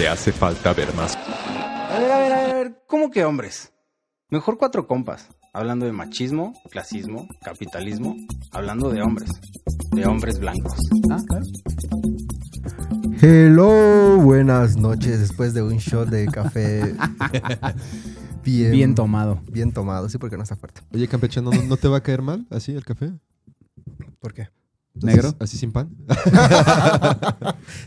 Te hace falta ver más. A ver, a ver, a ver, ¿cómo que hombres? Mejor cuatro compas, hablando de machismo, clasismo, capitalismo, hablando de hombres, de hombres blancos. Ah, claro. Hello, buenas noches después de un shot de café bien, Bien tomado. bien tomado, sí, porque no está fuerte. Oye, campechano, ¿no, no te va a caer mal así el café? ¿Por qué? ¿Negro? Así, sin pan.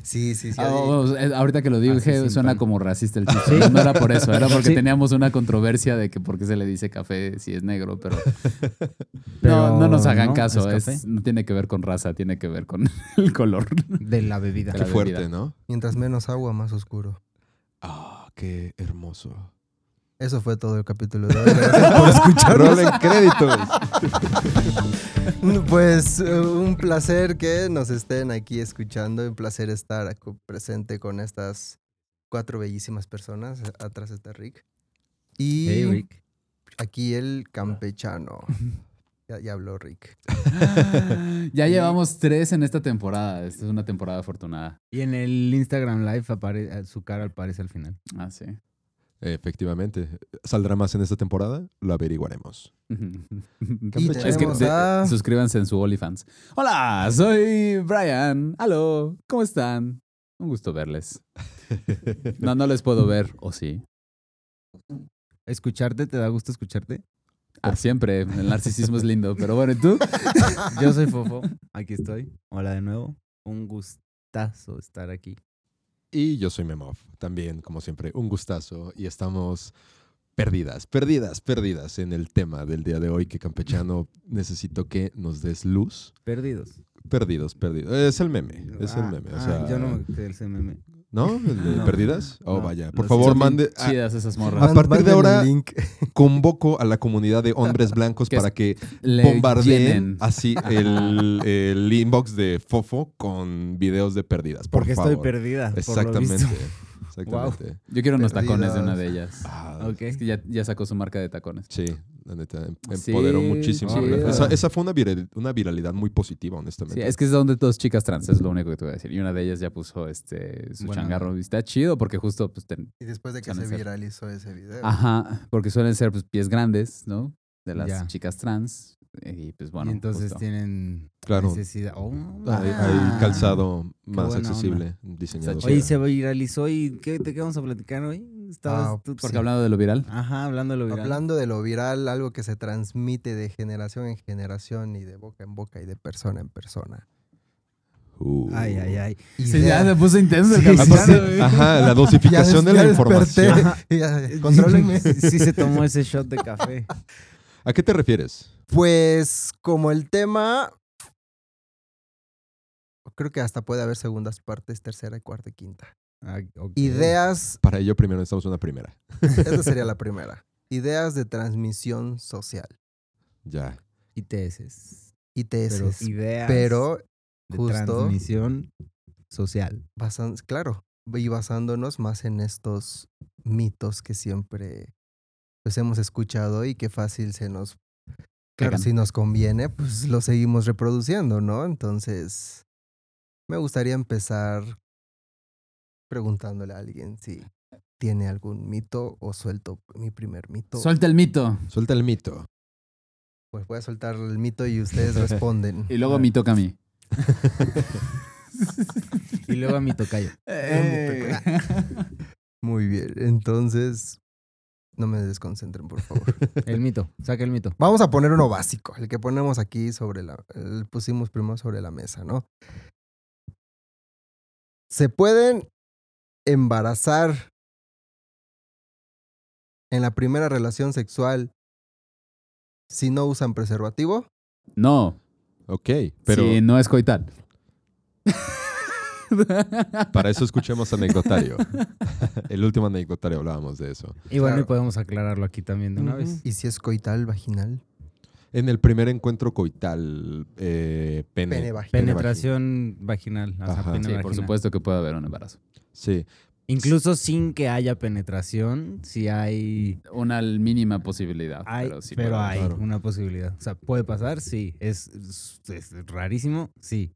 Sí, sí, sí. Ah, ahí- oh, eh, ahorita que lo dije, suena pan. como racista el chiste. No, no era por eso, era porque Sí. teníamos una controversia de que por qué se le dice café si es negro, pero, Pero no, no nos hagan no, caso, es es café. no tiene que ver con raza, tiene que ver con el color. De la bebida. Qué la fuerte, bebida. ¿no? Mientras menos agua, más oscuro. Ah, qué hermoso. Eso fue todo el capítulo de hoy. Gracias por escucharnos. Rolen créditos. Pues eh, un placer que nos estén aquí escuchando. Un placer estar presente con estas cuatro bellísimas personas. Atrás está Rick. Y Hey, Rick. aquí el campechano. Ya, ya habló Rick. ya llevamos tres en esta temporada. Esta es una temporada afortunada. Y en el Instagram Live apare- su cara aparece al final. Ah, sí. Efectivamente. ¿Saldrá más en esta temporada? Lo averiguaremos. Y es que de- suscríbanse en su OnlyFans. Hola, soy Brian. Aló, ¿cómo están? Un gusto verles. No, no les puedo ver, ¿o sí? ¿Escucharte? ¿Te da gusto escucharte? Ah, siempre. El narcisismo es lindo. Pero bueno, ¿y tú? Yo soy Fofo. Aquí estoy. Hola de nuevo. Un gustazo estar aquí. Y yo soy Memov. También, como siempre, un gustazo. Y estamos perdidas, perdidas, perdidas en el tema del día de hoy que Campechano necesito que nos des luz. Perdidos. Perdidos, perdidos. Es el meme. Es el Ah, meme. O ah, yo no me ese meme. ¿No? ¿El de No. perdidas? Oh, vaya. Por favor, mande. ah, Chidas esas A morras. Man- partir de ahora- convoco a la comunidad de hombres blancos Que para que bombardeen llenen. así el, el inbox de Fofo con videos de perdidas. Por Porque favor. estoy perdida. por lo Exactamente. visto. Exactamente. Yo quiero unos tacones de una de ellas. Ah, Ok. Es que ya, ya sacó su marca de tacones. Sí, la neta, em- Sí, empoderó muchísimo. Esa, esa fue una, viral- una viralidad muy positiva, Sí, honestamente. es que son de todas chicas trans, es lo único que te voy a decir. Y una de ellas ya puso este su changarro. Y está chido porque justo pues, ten- Y después de que se ser. viralizó ese video. Ajá, porque suelen ser pues, pies grandes, ¿no? De las Ya. chicas trans. Y pues bueno. y entonces justo. tienen Claro. necesidad. Oh, Hay, ah. hay calzado más accesible diseñado. Está Oye, se viralizó y ¿qué, ¿de qué vamos a platicar hoy? Estabas Ah, tú- Porque sí. hablando de lo viral. Ajá, hablando de lo viral. Hablando de lo viral, algo que se transmite de generación en generación y de boca en boca y de persona en persona. Uh. Ay, ay, ay. Sí, ya se puso intenso el Sí, güey. Ajá, la Ya dosificación de la información. Ya, Contrólenme. Sí, sí se tomó ese shot de café. ¿A qué te refieres? Pues como el tema, creo que hasta puede haber segundas partes, tercera, cuarta y quinta. Ah. Ideas, Para ello primero necesitamos una primera. esta sería la primera. Ideas de transmisión social. Ya. ITS. ITS. Pero ideas Pero de justo- transmisión social. basan- claro, y basándonos más en estos mitos que siempre pues hemos escuchado y que fácil se nos claro, Pegan. si nos conviene, pues lo seguimos reproduciendo, ¿no? Entonces, me gustaría empezar preguntándole a alguien si tiene algún mito o suelto mi primer mito. Suelta el mito. Suelta el mito. pues voy a soltar el mito y ustedes responden. Y luego me toca a mí. Y luego a mi tocayo. Eh. Muy bien, entonces no me desconcentren, por favor. El mito. Saca el mito. Vamos a poner uno básico, el que ponemos aquí sobre la, el pusimos primero sobre la mesa, ¿no? ¿Se pueden embarazar en la primera relación sexual si no usan preservativo? No, Ok, pero si no es coital. Para eso escuchemos anecdotario. El último anecdotario hablábamos de eso. Y bueno, Claro. y podemos aclararlo aquí también de una vez. ¿Y si es coital, vaginal? En el primer encuentro coital, eh, pene. Pene vaginal. Penetración vaginal. o sea, Ajá. pene Sí, por vaginal. supuesto que puede haber un embarazo. Sí. Incluso sin que haya penetración, si hay. Una mínima posibilidad. hay pero sí pero hay una posibilidad. O sea, puede pasar, sí. Es, es- es rarísimo, sí.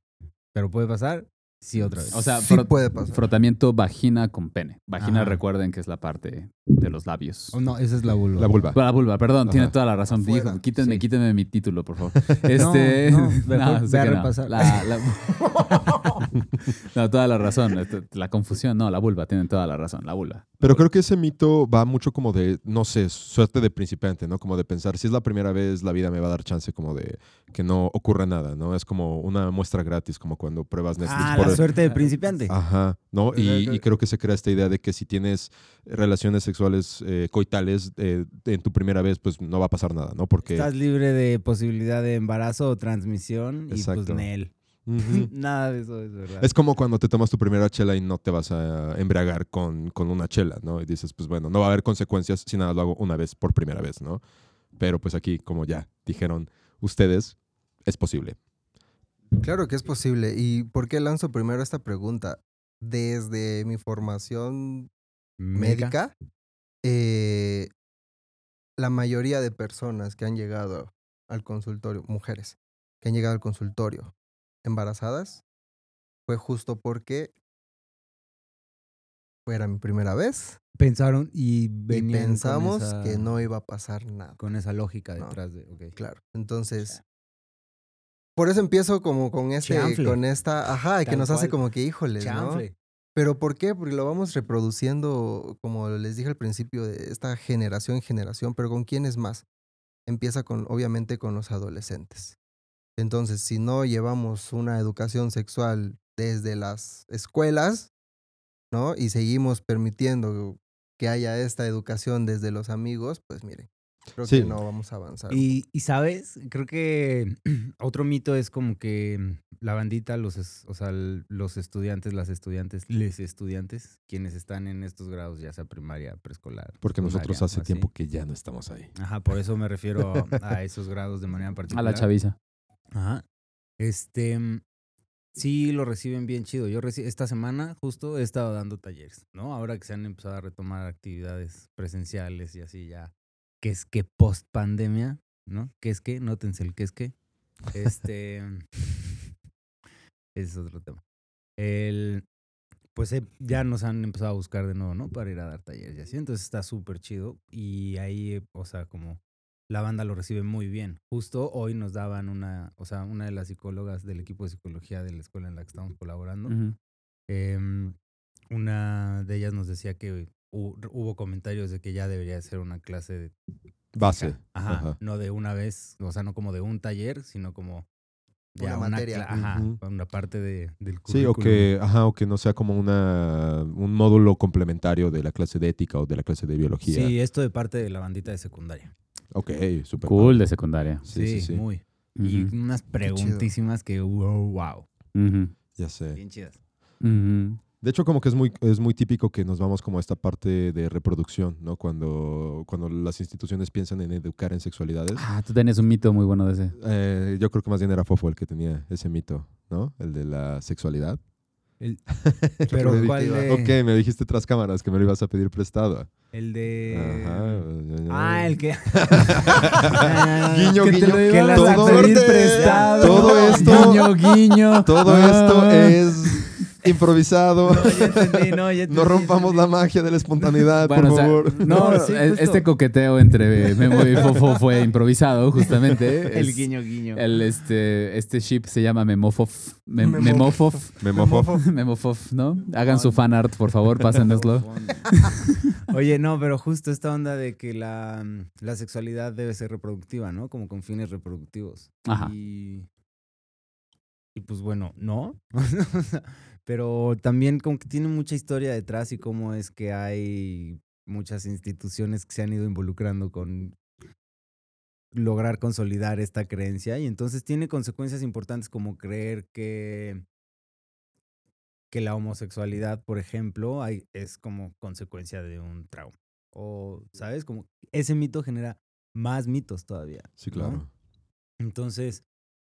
Pero puede pasar, sí, otra vez. O sea, Sí frot- puede pasar. frotamiento vagina con pene. Vagina, Ajá. recuerden que es la parte de los labios. Oh, no, esa es la vulva. La vulva. La vulva, perdón, Ajá. tiene toda la razón. Afuera, Dijo, quítenme, sí. quítenme mi título, por favor. Este, no, repasar. La, la- no, toda la razón. Este, La confusión, no, la vulva, tienen toda la razón, la vulva. Pero creo que ese mito va mucho como de, no sé, suerte de principiante, ¿no? Como de pensar, si es la primera vez, la vida me va a dar chance como de que no ocurra nada, ¿no? Es como una muestra gratis, como cuando pruebas Netflix. Ah, por- la suerte de principiante. Ajá, ¿no? Y, creo que se crea esta idea de que si tienes relaciones sexuales eh, coitales eh, en tu primera vez, pues no va a pasar nada, ¿no? Porque... Estás libre de posibilidad de embarazo o transmisión y pues Nel. Nada de eso es verdad. Es como cuando te tomas tu primera chela y no te vas a embriagar con, con una chela, ¿no? Y dices, pues bueno, no va a haber consecuencias si nada lo hago una vez por primera vez, ¿no? Pero pues aquí, como ya dijeron ustedes, es posible. Claro que es posible. ¿Y por qué lanzo primero esta pregunta? Desde mi formación médica, eh, la mayoría de personas que han llegado al consultorio, mujeres, que han llegado al consultorio embarazadas, fue justo porque fuera mi primera vez Pensaron y y pensamos esa- que no iba a pasar nada. con esa lógica No. detrás de. Claro. Entonces, por eso empiezo como con este, Chanfle. con esta, ajá, que nos hace como que, híjoles, ¿no? Pero ¿por qué? Porque lo vamos reproduciendo, como les dije al principio, de esta generación en generación, pero ¿con quiénes más? Empieza con, obviamente, con los adolescentes. Entonces, si no llevamos una educación sexual desde las escuelas, ¿no? Y seguimos permitiendo que haya esta educación desde los amigos, pues miren, creo Sí. que no vamos a avanzar. Y, y, sabes, creo que otro mito es como que la bandita, los, es- o sea, los estudiantes, las estudiantes, les estudiantes, quienes están en estos grados, ya sea primaria, preescolar. Porque nosotros hace tiempo que ya no estamos ahí. Ajá, por eso me refiero a esos grados de manera A particular. la chaviza. Ajá. Este, mm, sí lo reciben bien chido. Yo reci- esta semana justo he estado dando talleres, ¿no? Ahora que se han empezado a retomar actividades presenciales y así ya, que es que post pandemia, ¿no? ¿Qué es que? Nótense el qué es que. Este, ese es otro tema. El, pues eh, ya nos han empezado a buscar de nuevo, ¿no? Para ir a dar talleres y así. Entonces está súper chido. Y ahí, eh, o sea, como la banda lo recibe muy bien. Justo hoy nos daban una, o sea, una de las psicólogas del equipo de psicología de la escuela en la que estamos colaborando. Em, una de ellas nos decía que hubo comentarios de que ya debería ser una clase de Base. Ajá, Ajá. no de una vez, o sea, no como de un taller, sino como ya Una materia. una parte de, del Sí, o currículum. que, ajá, o que no sea como una, un módulo complementario de la clase de ética o de la clase de biología. Sí, esto de parte de la bandita de secundaria. Ok, súper. Cool padre. de secundaria. Sí, sí, sí. muy. Y unas preguntísimas que wow, wow. Ya sé. Bien chidas. De hecho, como que es muy, es muy típico que nos vamos como a esta parte de reproducción, ¿no? Cuando, cuando las instituciones piensan en educar en sexualidades. Ah, tú tenías un mito muy bueno de ese. Eh, yo creo que más bien era Fofo el que tenía ese mito, ¿no? El de la sexualidad. Pero. ¿cuál de? Ok, me dijiste tras cámaras que me lo ibas a pedir prestado. El de... Ajá. Ah, el que... Guiño, Que te guiño. lo que a todo- pedir prestado. Todo esto- Guiño, guiño. Todo Ah. esto es improvisado. No, ya entendí, no, ya entendí, No rompamos entendí. la magia de la espontaneidad, Bueno, o por sea, favor. no, No, sí, justo. este coqueteo entre Memo y Fofo fue improvisado, justamente. El Es- guiño, guiño. El, este, este ship se llama Memofof. Mem- Memo- Memofof. Memofo. Memofof, ¿no? Hagan su fan art, por favor, pásenoslo. Oye, no, pero justo esta onda de que la, la sexualidad debe ser reproductiva, ¿no? Como con fines reproductivos. Ajá. Y, y pues bueno, no. Pero también como que tiene mucha historia detrás y cómo es que hay muchas instituciones que se han ido involucrando con lograr consolidar esta creencia y entonces tiene consecuencias importantes como creer que que la homosexualidad, por ejemplo, hay, es como consecuencia de un trauma. O, ¿sabes? Como ese mito genera más mitos todavía. Sí, ¿no? claro. Entonces,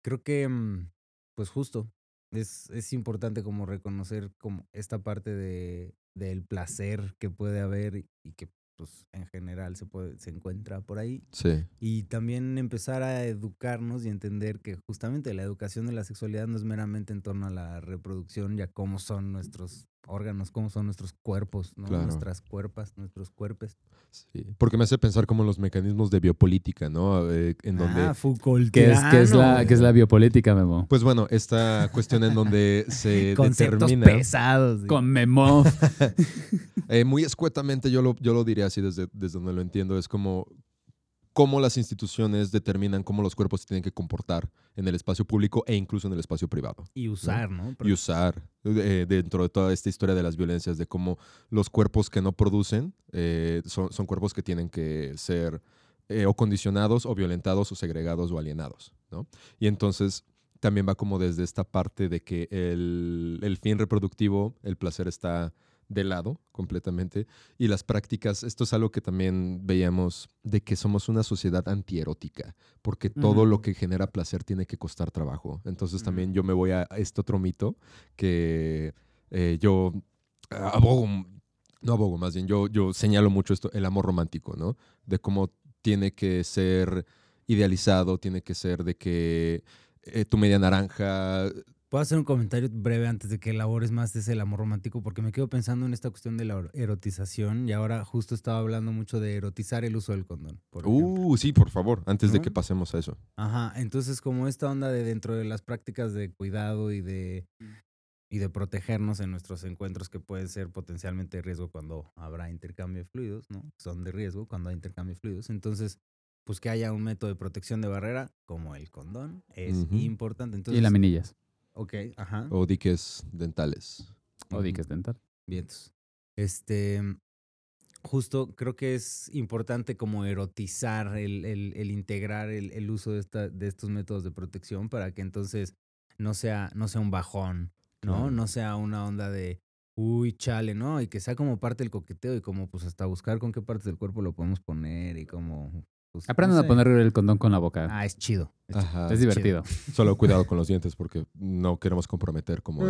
creo que, mm, pues justo, es, es importante como reconocer como esta parte de, del placer que puede haber y que pues en general se puede, se encuentra por ahí. Sí. Y también empezar a educarnos y entender que justamente la educación de la sexualidad no es meramente en torno a la reproducción y a cómo son nuestros órganos, cómo son nuestros cuerpos, ¿no? Claro. nuestras cuerpas, nuestros cuerpos. Sí, porque me hace pensar como en los mecanismos de biopolítica, ¿no? Eh, en donde, Ah, Foucault. ¿Qué es, qué es, la, qué es la biopolítica, Memo? pues bueno, esta cuestión en donde se Conceptos determina, pesados. sí. Con Memo. eh, muy escuetamente yo lo, yo lo diría así desde, desde donde lo entiendo, es como cómo las instituciones determinan cómo los cuerpos se tienen que comportar en el espacio público e incluso en el espacio privado. Y usar, ¿no? y usar eh, dentro de toda esta historia de las violencias, de cómo los cuerpos que no producen eh, son, son cuerpos que tienen que ser eh, o condicionados o violentados o segregados o alienados, ¿no? Y entonces también va como desde esta parte de que el, el fin reproductivo, el placer está de lado completamente y las prácticas, esto es algo que también veíamos de que somos una sociedad antierótica, porque todo lo que genera placer tiene que costar trabajo. Entonces también yo me voy a este otro mito que eh, yo abogo, no abogo, más bien yo, yo señalo mucho esto, el amor romántico, ¿no? De cómo tiene que ser idealizado, tiene que ser de que eh, tu media naranja, Puedo hacer un comentario breve antes de que elabores más de ese el amor romántico, porque me quedo pensando en esta cuestión de la ero- erotización y ahora justo estaba hablando mucho de erotizar el uso del condón. por ejemplo. Uh, sí, por favor, antes de que pasemos a eso. Ajá, entonces como esta onda de dentro de las prácticas de cuidado y de y de protegernos en nuestros encuentros que pueden ser potencialmente de riesgo cuando habrá intercambio de fluidos, ¿no? Son de riesgo cuando hay intercambio de fluidos. Entonces, pues que haya un método de protección de barrera como el condón es importante. Entonces, y laminillas. Ok, ajá. O diques dentales. O diques dental. Vientos. Este, justo creo que es importante como erotizar el, el- el integrar el, el uso de, esta, de estos métodos de protección para que entonces no sea, no sea un bajón, ¿no? Claro. No sea una onda de, uy, chale, ¿no? Y que sea como parte del coqueteo y como pues hasta buscar con qué partes del cuerpo lo podemos poner y como... pues, no Aprendan a poner el condón con la boca. Ah, es chido. es. Ajá. es divertido. Solo cuidado con los dientes porque no queremos comprometer como,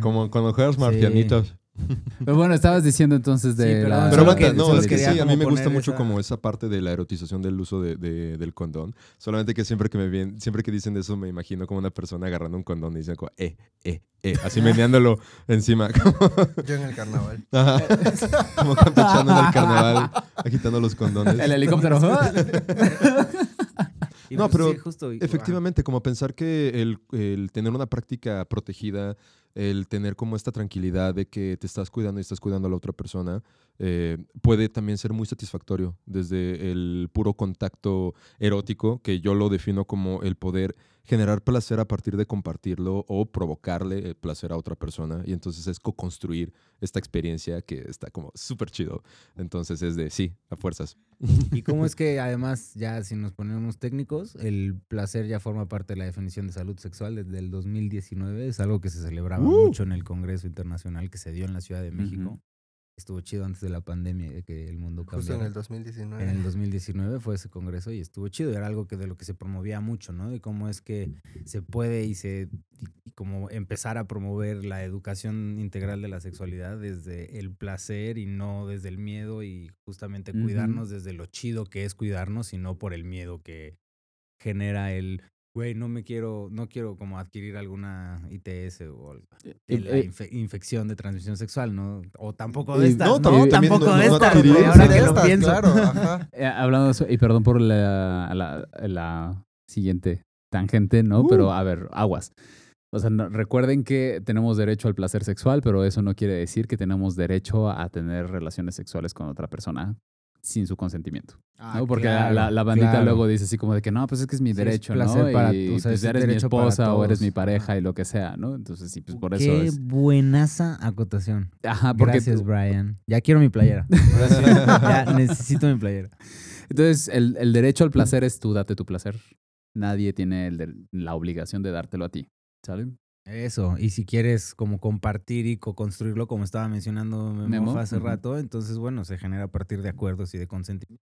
como cuando juegas marcianitos. Pero bueno, estabas diciendo entonces de Sí, perdón, la... Pero solo aguanta, que- no, solo es que sí, a mí me gusta mucho esa- como esa parte de la erotización del uso de, de- del condón. Solamente que siempre que me ven, siempre que dicen de eso me imagino como una persona agarrando un condón y dicen como, eh, eh, eh, así meneándolo encima. Como, Yo en el carnaval. Ajá. como campechando en el carnaval, agitando los condones. El helicóptero. Y, No, pues, pero sí, justo, Efectivamente, como pensar que el, el tener una práctica protegida, el tener como esta tranquilidad de que te estás cuidando y estás cuidando a la otra persona, eh, puede también ser muy satisfactorio desde el puro contacto erótico, que yo lo defino como el poder generar placer a partir de compartirlo o provocarle el placer a otra persona. Y entonces es co-construir esta experiencia que está como súper chido. Entonces es de sí, a fuerzas. ¿Y cómo es que además, ya si nos ponemos técnicos, el placer ya forma parte de la definición de salud sexual desde el 2019? Es algo que se celebraba ¡Uh! mucho en el Congreso Internacional que se dio en la Ciudad de México. Estuvo chido antes de la pandemia y de que el mundo Justo en el 2019. En el 2019 fue ese congreso y estuvo chido. Era algo que de lo que se promovía mucho, ¿no? De cómo es que se puede y se y- como empezar a promover la educación integral de la sexualidad desde el placer y no desde el miedo y justamente cuidarnos desde lo chido que es cuidarnos y no por el miedo que genera el güey, no me quiero, no quiero como adquirir alguna ITS o de Y- la eh, infe- infección de transmisión sexual, ¿no? O tampoco de estas, no, no, tampoco no- de no estas, adquirir güey, ahora de que lo estas, pienso. claro, ajá. Eh, hablando de eso, y perdón por la, la, la siguiente tangente, ¿no? Uh. Pero a ver, aguas. O sea, no- recuerden que tenemos derecho al placer sexual, pero eso no quiere decir que tenemos derecho a tener relaciones sexuales con otra persona sin su consentimiento. ¿no? Porque la- Ah, claro, la, la bandita claro. luego dice así como de que no, pues es que es mi Sí, es derecho, ¿no? para- y o sea, pues es eres mi derecho esposa o eres mi pareja y lo que sea, ¿no? Entonces sí, pues por eso Qué es. buenaza acotación. Ajá, porque Gracias, Brian. Ya quiero mi playera. Ya necesito mi playera. Entonces, el, el derecho al placer es tú date tu placer. Nadie tiene el de- la obligación de dártelo a ti. ¿Sale? Eso, y si quieres como compartir y co-construirlo, como estaba mencionando Memo, Memo, hace rato, entonces bueno, se genera a partir de acuerdos y de consentimiento.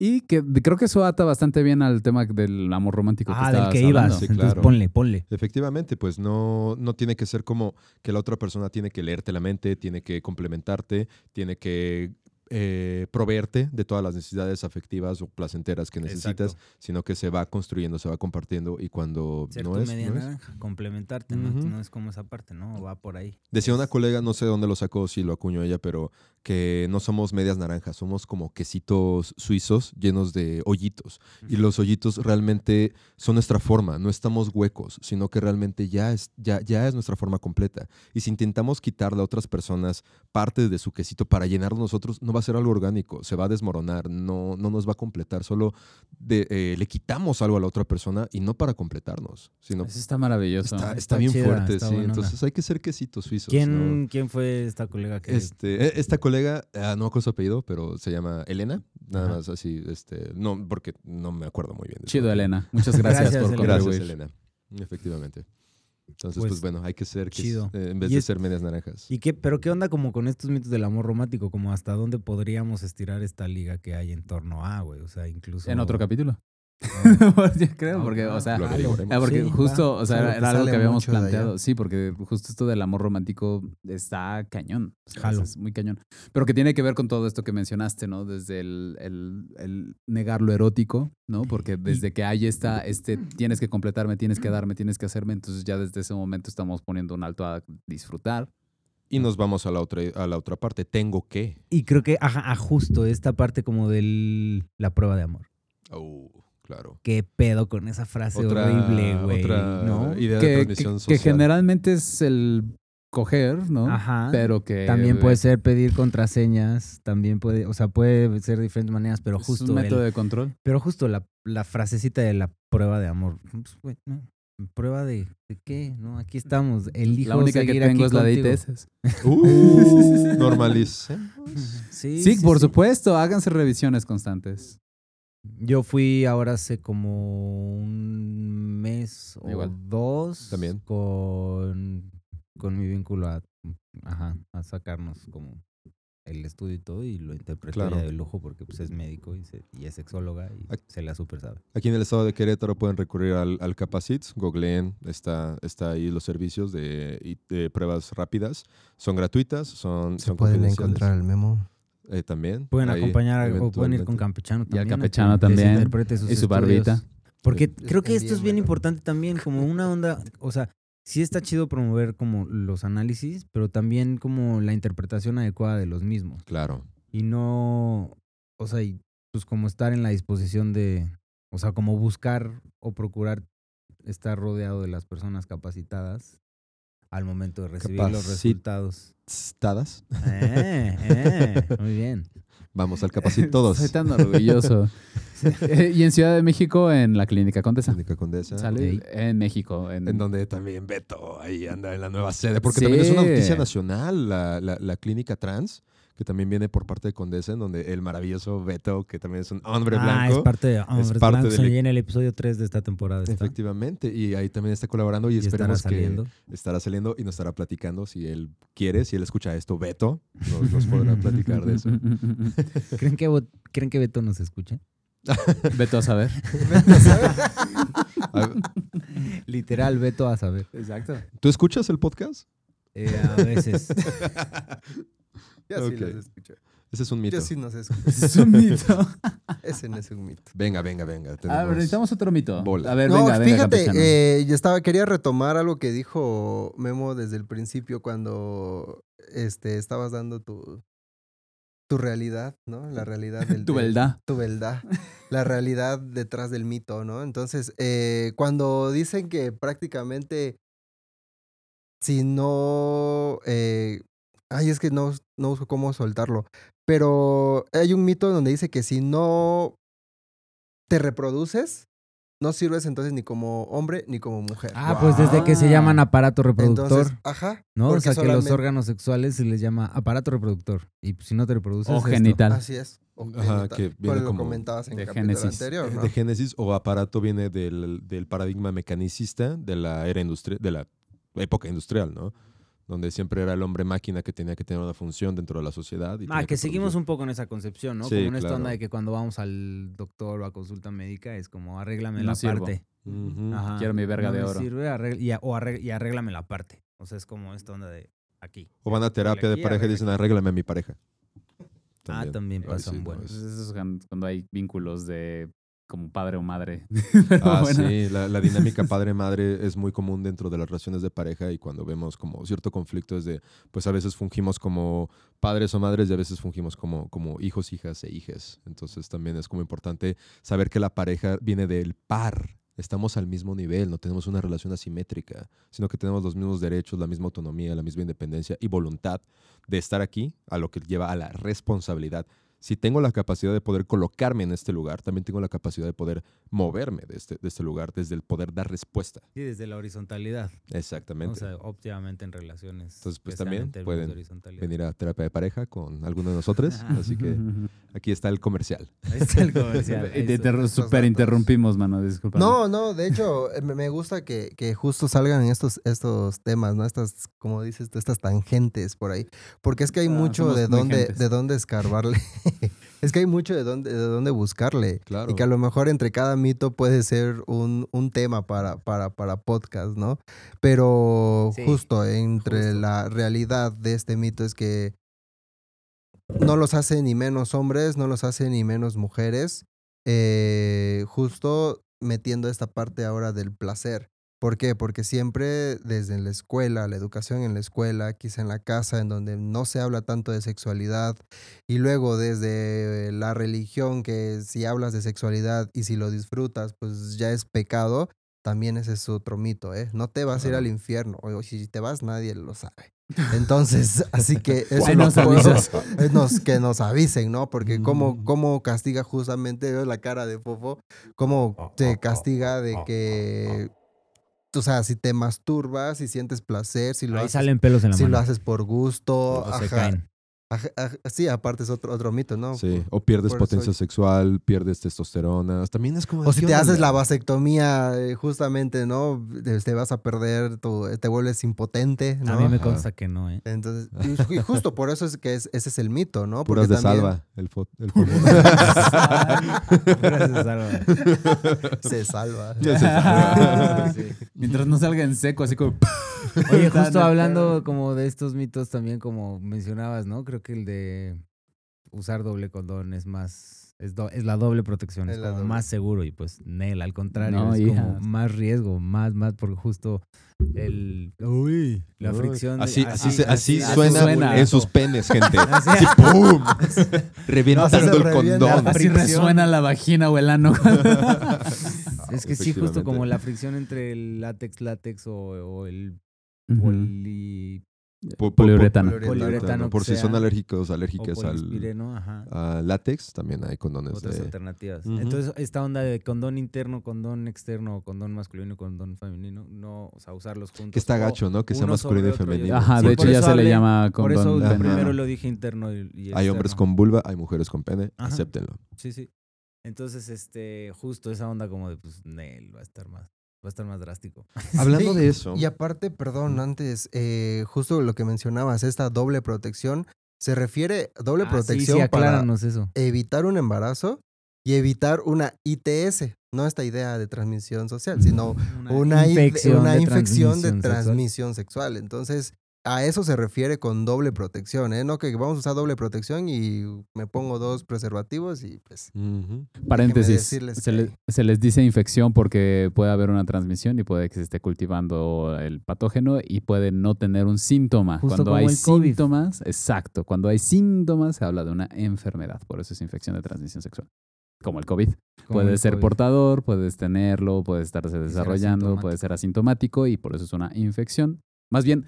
Y que creo que eso ata bastante bien al tema del amor romántico. que Ah, del estabas que hablando. ibas. Sí, entonces claro. ponle, ponle. Efectivamente, pues no, no tiene que ser como que la otra persona tiene que leerte la mente, tiene que complementarte, tiene que eh, proveerte de todas las necesidades afectivas o placenteras que necesitas, Exacto. sino que se va construyendo, se va compartiendo y cuando Ser no tu es, media no es. naranja, complementarte, ¿no? No es como esa parte, ¿no? Va por ahí. Decía una colega, no sé de dónde lo sacó, si lo acuñó ella, pero que no somos medias naranjas, somos como quesitos suizos llenos de hoyitos. Y los hoyitos realmente son nuestra forma, no estamos huecos, sino que realmente ya es, ya, ya es nuestra forma completa. Y si intentamos quitarle a otras personas parte de su quesito para llenar nosotros, no va a ser algo orgánico, se va a desmoronar, no, no nos va a completar, solo de- eh, le quitamos algo a la otra persona y no para completarnos, sino Eso está maravilloso. está, Está está bien chida, fuerte, está sí. buenona. Entonces hay que ser quesitos suizos. ¿Quién, ¿no? ¿Quién fue esta colega que Este, e- esta colega, ah, no me acuerdo su apellido, pero se llama Elena. Nada Ajá. más así, este, no, porque no me acuerdo muy bien. Chido. Elena. Muchas gracias, Gracias, por Elena. Gracias. Elena. Efectivamente. Entonces, pues, Pues, bueno, hay que ser que chido. eh, en vez de es- ser medias naranjas. ¿Y qué, pero qué onda como con estos mitos del amor romántico? Como hasta dónde podríamos estirar esta liga que hay en torno a, güey. O sea, incluso. En otro capítulo. Ah, Yo creo, porque, o sea. Ah, porque Sí, justo, o sea, era, algo que habíamos planteado. Sí, porque justo esto del amor romántico está cañón. o sea, Jalo. Es muy cañón. Pero que tiene que ver con todo esto que mencionaste, ¿no? Desde el, el- el negar lo erótico, ¿no? Porque desde que hay esta, este, tienes que completarme, tienes que darme, tienes que hacerme, entonces ya desde ese momento estamos poniendo un alto a disfrutar. Y nos vamos a la otra, a la otra parte. Tengo que. Y creo que, ajá, a justo esta parte como de la prueba de amor. Oh, claro. Qué pedo con esa frase Otra- horrible, güey. otra ¿No? idea de Que, que- transmisión que social. generalmente es el coger, ¿no? Ajá. Pero que... También puede ser pedir contraseñas, también puede, o sea, puede ser de diferentes maneras, pero es justo un método el- de control. pero justo la, la frasecita de la prueba de amor. Pues, no, ¿Prueba de, de qué? No, aquí estamos. Elijo La única que seguir tengo aquí es la de. ITS. Uh, normalicemos. Sí, Sí, sí, por sí. supuesto, háganse revisiones constantes. Yo fui ahora hace como un mes o Igual. dos También. con, con mi vínculo a, ajá, a sacarnos como el estudio y todo y lo interpretó Claro. de lujo porque pues es médico y, se- y es sexóloga y Ac- se la super sabe. Aquí en el estado de Querétaro pueden recurrir al, al Capacit, googleen, está, está ahí los servicios de, pruebas rápidas. Son gratuitas, son, Se son pueden encontrar el memo. Eh, también. Pueden ahí, acompañar a- o pueden ir con Campechano Y al también. a que Campechano también, interprete sus y su estudios. barbita. Porque creo que esto es bien importante también, como una onda, o sea, sí está chido promover como los análisis, pero también como la interpretación adecuada de los mismos. Claro. Y no, o sea, y pues como estar en la disposición de, o sea, como buscar o procurar estar rodeado de las personas capacitadas al momento de recibir los resultados. ¿Tadas? Eh, eh, muy bien. Vamos al Capacit todos. Soy tan orgulloso. Eh, y en Ciudad de México, en la Clínica Condesa. Clínica Condesa. Sale en México. En, En donde también Beto ahí anda en la nueva sede. Porque también es una noticia nacional, la, la- la clínica trans, que también viene por parte de Condesa, en donde el maravilloso Beto, que también es un hombre ah, blanco. es parte de Hombres parte Blancos, del- en el episodio 3 de esta temporada. Está. Efectivamente, y ahí también está colaborando y, Y estará esperemos saliendo. que estará saliendo y nos estará platicando si él quiere, si él escucha esto, Beto, nos, nos podrá platicar de eso. ¿Creen que, ¿Creen que Beto nos escucha? Beto a saber. A- Literal, Beto a saber. Exacto. ¿Tú escuchas el podcast? Eh, a veces. Yo sí Ok. los escucho. Ese es un mito. Yo sí nos escucho. Es un mito. Ese no es un mito. Venga, venga, venga. A ver, necesitamos otro mito. bola. A ver, no, venga, venga, fíjate, campechano. eh, yo estaba, quería retomar algo que dijo Memo desde el principio cuando este, estabas dando tu, tu realidad, ¿no? La realidad del... Tu verdad. Tu verdad. La realidad detrás del mito, ¿no? Entonces, eh, cuando dicen que prácticamente si no... eh, ay, es que no, no busco cómo soltarlo. Pero hay un mito donde dice que si no te reproduces, no sirves entonces ni como hombre ni como mujer. Ah, pues desde que se llaman aparato reproductor, Entonces, ajá. ¿no? O sea, que los órganos sexuales se les llama aparato reproductor. Y si no te reproduces. O esto. genital. Así es. O Ajá, genital. que viene lo como comentabas en de Génesis. anterior, ¿no? De Génesis o aparato viene del, del paradigma mecanicista de la era industrial, de la época industrial, ¿no? Donde siempre era el hombre máquina que tenía que tener una función dentro de la sociedad. y Ah, que seguimos un poco en esa concepción, ¿no? Sí, como en esta claro. onda de que cuando vamos al doctor o a consulta médica es como arréglame No la sirvo. parte. Ajá, Quiero mi verga no de me oro. sirve, arreg- y, o arreg- y arréglame la parte. O sea, es como esta onda de aquí. O van a terapia de pareja y dicen, arréglame a mi pareja. Ah, también Ay, pasa sí, un no, buen. es- Pues eso es cuando hay vínculos de como padre o madre. Ah, Bueno. sí, la, la dinámica padre-madre es muy común dentro de las relaciones de pareja y cuando vemos como cierto conflicto es de, pues a veces fungimos como padres o madres y a veces fungimos como, como hijos, hijas e hijes. Entonces también es como importante saber que la pareja viene del par. Estamos al mismo nivel, no tenemos una relación asimétrica, sino que tenemos los mismos derechos, la misma autonomía, la misma independencia y voluntad de estar aquí, a lo que lleva a la responsabilidad. Si tengo la capacidad de poder colocarme en este lugar, también tengo la capacidad de poder moverme de este, de este lugar, desde el poder dar respuesta. Sí, desde la horizontalidad. ¿no? O Exactamente. sea, óptimamente en relaciones. Entonces, pues, también en pueden. Venir a terapia de pareja con alguno de nosotros. Así que aquí está el comercial. Ahí está el comercial. Y te super interrumpimos, mano, disculpa. No, no, de hecho, eh, me gusta que, que justo salgan estos, estos temas, ¿no? Estas, como dices tú, estas tangentes por ahí. Porque es que hay Ah, mucho de dónde, de dónde escarbarle. es que hay mucho de dónde, de dónde buscarle. Claro. Y que a lo mejor entre cada mito puede ser un, un tema para, para, para podcast, ¿no? Pero Sí, justo entre justo. la realidad de este mito es que no los hace ni menos hombres, no los hace ni menos mujeres. eh, justo metiendo esta parte ahora del placer. ¿Por qué? Porque siempre desde la escuela, la educación en la escuela, quizá en la casa, en donde no se habla tanto de sexualidad, y luego desde la religión, que si hablas de sexualidad y si lo disfrutas, pues ya es pecado, también ese es otro mito, ¿eh? No te vas a ir al infierno, o si te vas nadie lo sabe. Entonces, así que eso nos nos- que nos avisen, ¿no? Porque cómo, Mm. cómo castiga justamente, la cara de Fofo, cómo te castiga de que, o sea, si te masturbas, si sientes placer, si lo, Ahí haces, salen pelos en la si mano. lo haces por gusto, o se ajá, caen. Ajá, ajá, sí, aparte es otro, otro mito, ¿no? Sí, o pierdes Por potencia sexual, pierdes testosterona. También es como... O si ¿qué te onda? haces la vasectomía, eh, justamente, ¿no? Te te vas a perder, tu- te vuelves impotente, ¿no? A mí me Ajá. consta que no, ¿eh? Entonces, y ju- y justo por eso es que es- ese es el mito, ¿no? Porque Puras de también salva. El fo- el Gracias, Álvaro. se salva. Sí. Mientras no salga en seco, así como. Oye, justo hablando como de estos mitos también como mencionabas, ¿no? Creo que el de usar doble condón es más, es, do- es la doble protección, es, Es como doble. más seguro y pues Nel, al contrario, No, es hija. como más riesgo, más, más, porque justo el, uy, la Uy. fricción. de- Así, así, se- así así suena, suena. en sus penes, gente. Así- Así, ¡pum! Reventando el condón. Así resuena la vagina o el ano. Es que sí, justo como la fricción entre el látex, látex o, o el poli, Po- po- Poliuretano. po- Poliuretano Por si son alérgicos, o alérgicas al, látex, también hay condones otras de... alternativas. Ujú. Entonces, esta onda de condón interno, condón externo, condón masculino, condón femenino, no, o sea, usarlos juntos. Que está gacho, ¿no? Que sea masculino y femenino. Ajá, Sí, de hecho ya se le llama Por eso condón. Ajá. primero lo dije interno y, y Hay hombres con vulva, hay mujeres con pene, Ajá. acéptenlo. Sí, sí. Entonces, este, justo esa onda como de, pues, Nel, va a estar más, va a estar más drástico. Hablando Sí, de eso, Y aparte, perdón, antes, eh, justo lo que mencionabas, esta doble protección, se refiere a doble Ah, protección sí, sí, para eso. evitar un embarazo y evitar una ITS, no esta idea de transmisión social, sino una, una de infección de transmisión sexual. transmisión sexual. Entonces, a eso se refiere con doble protección, ¿eh? No que vamos a usar doble protección y me pongo dos preservativos y pues... Paréntesis. Se, que- le- se les dice infección porque puede haber una transmisión y puede que se esté cultivando el patógeno y puede no tener un síntoma. Justo cuando como hay el COVID. síntomas, exacto, cuando hay síntomas se habla de una enfermedad, por eso es infección de transmisión sexual. Como el COVID. Como puedes el ser COVID. portador, puedes tenerlo, puedes estarse desarrollando, asintomático. puede ser asintomático y por eso es una infección. Más bien,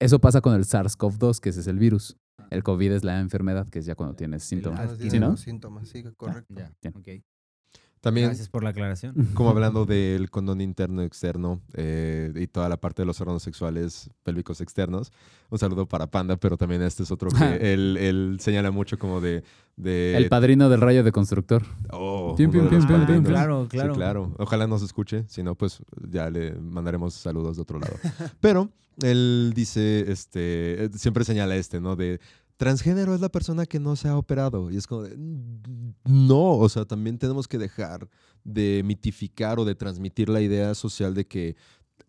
eso pasa con el SARS-CoV-2, que ese es el virus. El COVID es la enfermedad, que es ya cuando tienes síntomas. cuando ¿sí, no? síntomas, sí, correcto. Ya, Bien. ok. También, Gracias por la aclaración. como hablando del condón interno y externo eh, y toda la parte de los órganos sexuales pélvicos externos, un saludo para Panda, pero también este es otro que él, él señala mucho como de... de El padrino del rayo de constructor. Oh, pium, pium, padrinos. pium. Claro, Sí, claro. claro. Ojalá nos escuche. Si no, pues ya le mandaremos saludos de otro lado. Pero él dice, este, eh, siempre señala este, ¿no? De transgénero es la persona que no se ha operado. Y es como de, "Mm, no, o sea, también tenemos que dejar de mitificar o de transmitir la idea social de que